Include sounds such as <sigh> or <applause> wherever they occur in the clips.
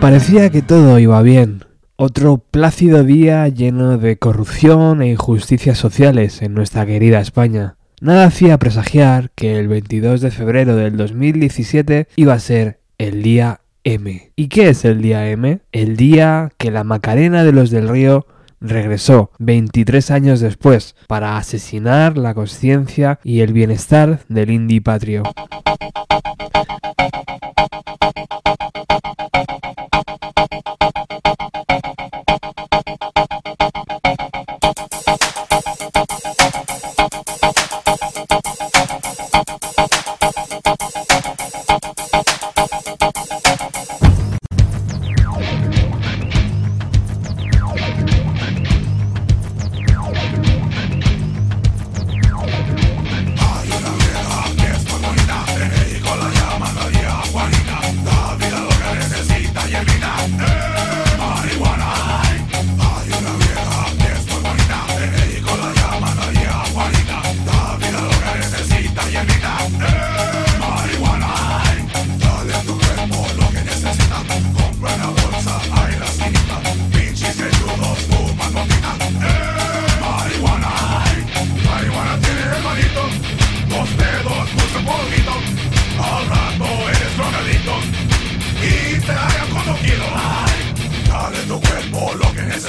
Parecía que todo iba bien. Otro plácido día lleno de corrupción e injusticias sociales en nuestra querida España. Nada hacía presagiar que el 22 de febrero del 2017 iba a ser el día M. ¿Y qué es el día M? El día que la Macarena de los del Río regresó 23 años después para asesinar la conciencia y el bienestar del indie patrio.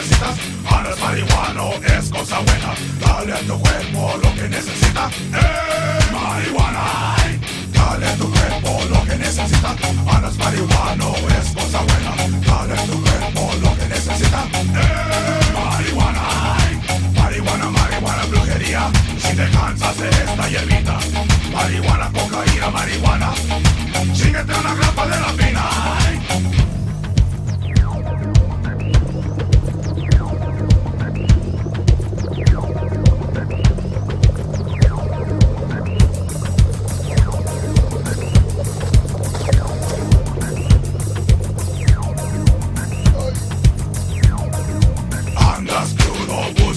necesitas. Ahora es marihuano, es cosa buena. Dale a tu cuerpo lo que necesita. ¡Eh, marihuana! Dale a tu cuerpo lo que necesita. Ahora es marihuano, es cosa buena. Dale a tu cuerpo lo que necesita.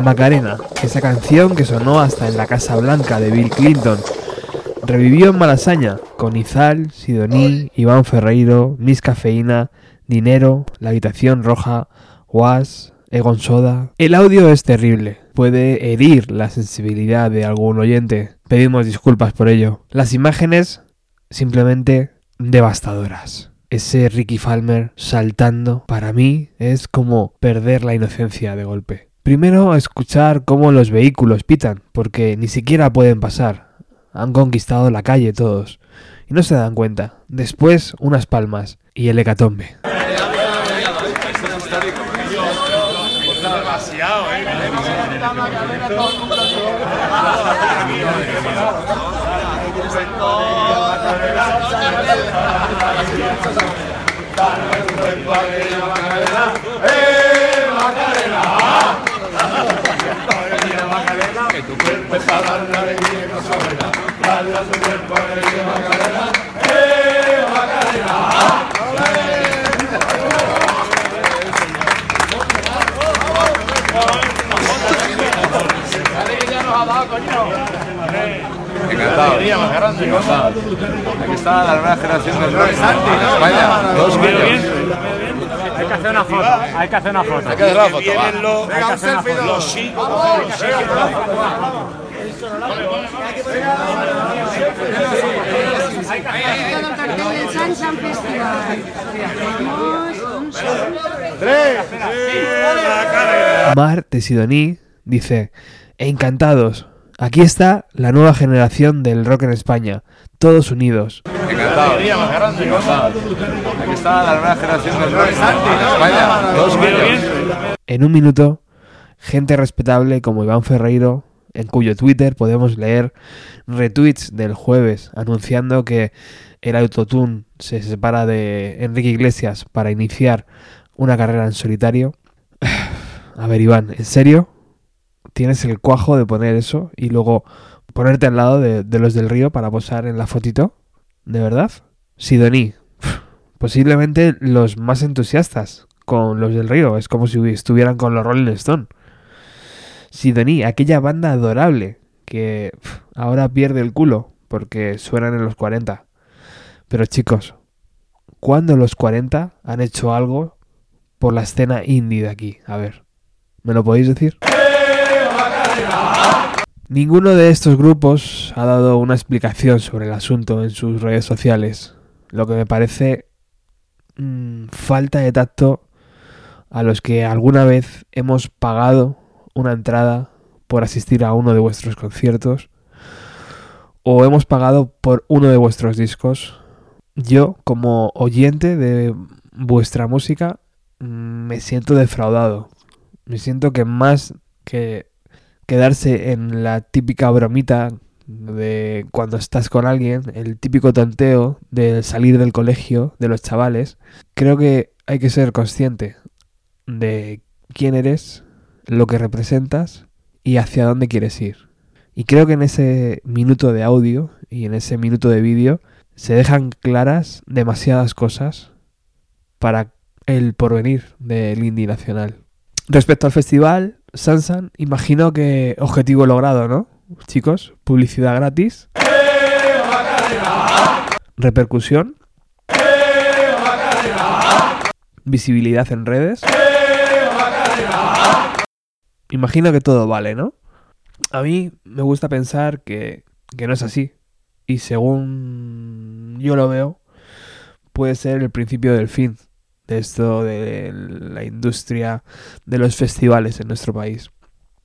Macarena, esa canción que sonó hasta en la Casa Blanca de Bill Clinton, revivió en Malasaña con Izal, Sidoní, Iván Ferreiro, Miss Cafeína, Dinero, La Habitación Roja, Was, Egon Soda. El audio es terrible, puede herir la sensibilidad de algún oyente. Pedimos disculpas por ello. Las imágenes simplemente devastadoras. Ese Ricky Falmer saltando para mí es como perder la inocencia de golpe. Primero escuchar cómo los vehículos pitan, porque ni siquiera pueden pasar. Han conquistado la calle todos. Y no se dan cuenta. Después unas palmas y el hecatombe. Que tu cuerpo es para dar la alegría y cosa buena. Dale a tu cuerpo alegría, Macarena. ¡Eh, Macarena! Encantado. Encantado. Aquí está la nueva generación del rock en España. Dos. Hay que hacer una foto, hay que hacer una foto. Hay que hacer una foto, que hacer una foto. Los chicos. un sol. Mar de Sidoní dice, encantados, aquí está la nueva generación del rock en España, todos unidos. Encantado. Encantado. Aquí está la nueva generación del rock en España. Todos unidos. En un minuto, gente respetable como Iván Ferreiro, en cuyo Twitter podemos leer retweets del jueves anunciando que el autotune se separa de Enrique Iglesias para iniciar una carrera en solitario. <sighs> A ver, Iván, ¿en serio? ¿Tienes el cuajo de poner eso y luego ponerte al lado de, los del río para posar en la fotito? ¿De verdad? Sidoní. <sighs> Posiblemente los más entusiastas con los del río. Es como si estuvieran con los Rolling Stone. Sidoní, aquella banda adorable que ahora pierde el culo porque suenan en los 40. Pero chicos, ¿cuándo los 40 han hecho algo por la escena indie de aquí? A ver, ¿me lo podéis decir? Ninguno de estos grupos ha dado una explicación sobre el asunto en sus redes sociales, lo que me parece mm, falta de tacto a los que alguna vez hemos pagado una entrada por asistir a uno de vuestros conciertos o hemos pagado por uno de vuestros discos. Yo, como oyente de vuestra música, mm, me siento defraudado. Me siento que más que quedarse en la típica bromita de cuando estás con alguien, el típico tonteo de salir del colegio de los chavales, creo que hay que ser consciente de quién eres, lo que representas y hacia dónde quieres ir. Y creo que en ese minuto de audio y en ese minuto de vídeo se dejan claras demasiadas cosas para el porvenir del indie nacional. Respecto al festival, Sansan, imagino que objetivo logrado, ¿no? Chicos, publicidad gratis. Repercusión. Visibilidad en redes. Imagino que todo vale, ¿no? A mí me gusta pensar que, que no es así. Y según yo lo veo, puede ser el principio del fin de esto de la industria de los festivales en nuestro país.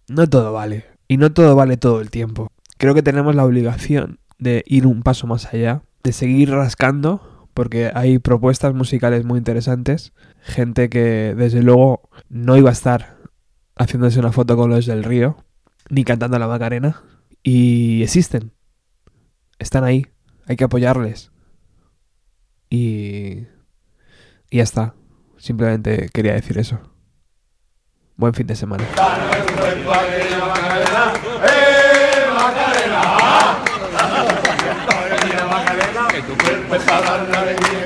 No todo vale. Y no todo vale todo el tiempo. Creo que tenemos la obligación de ir un paso más allá, de seguir rascando, porque hay propuestas musicales muy interesantes. Gente que desde luego no iba a estar haciéndose una foto con los del río, ni cantando la Macarena. Y existen. Están ahí. Hay que apoyarles. Y... Y ya está. Simplemente quería decir eso. Buen fin de semana. Que tu cuerpo dar la.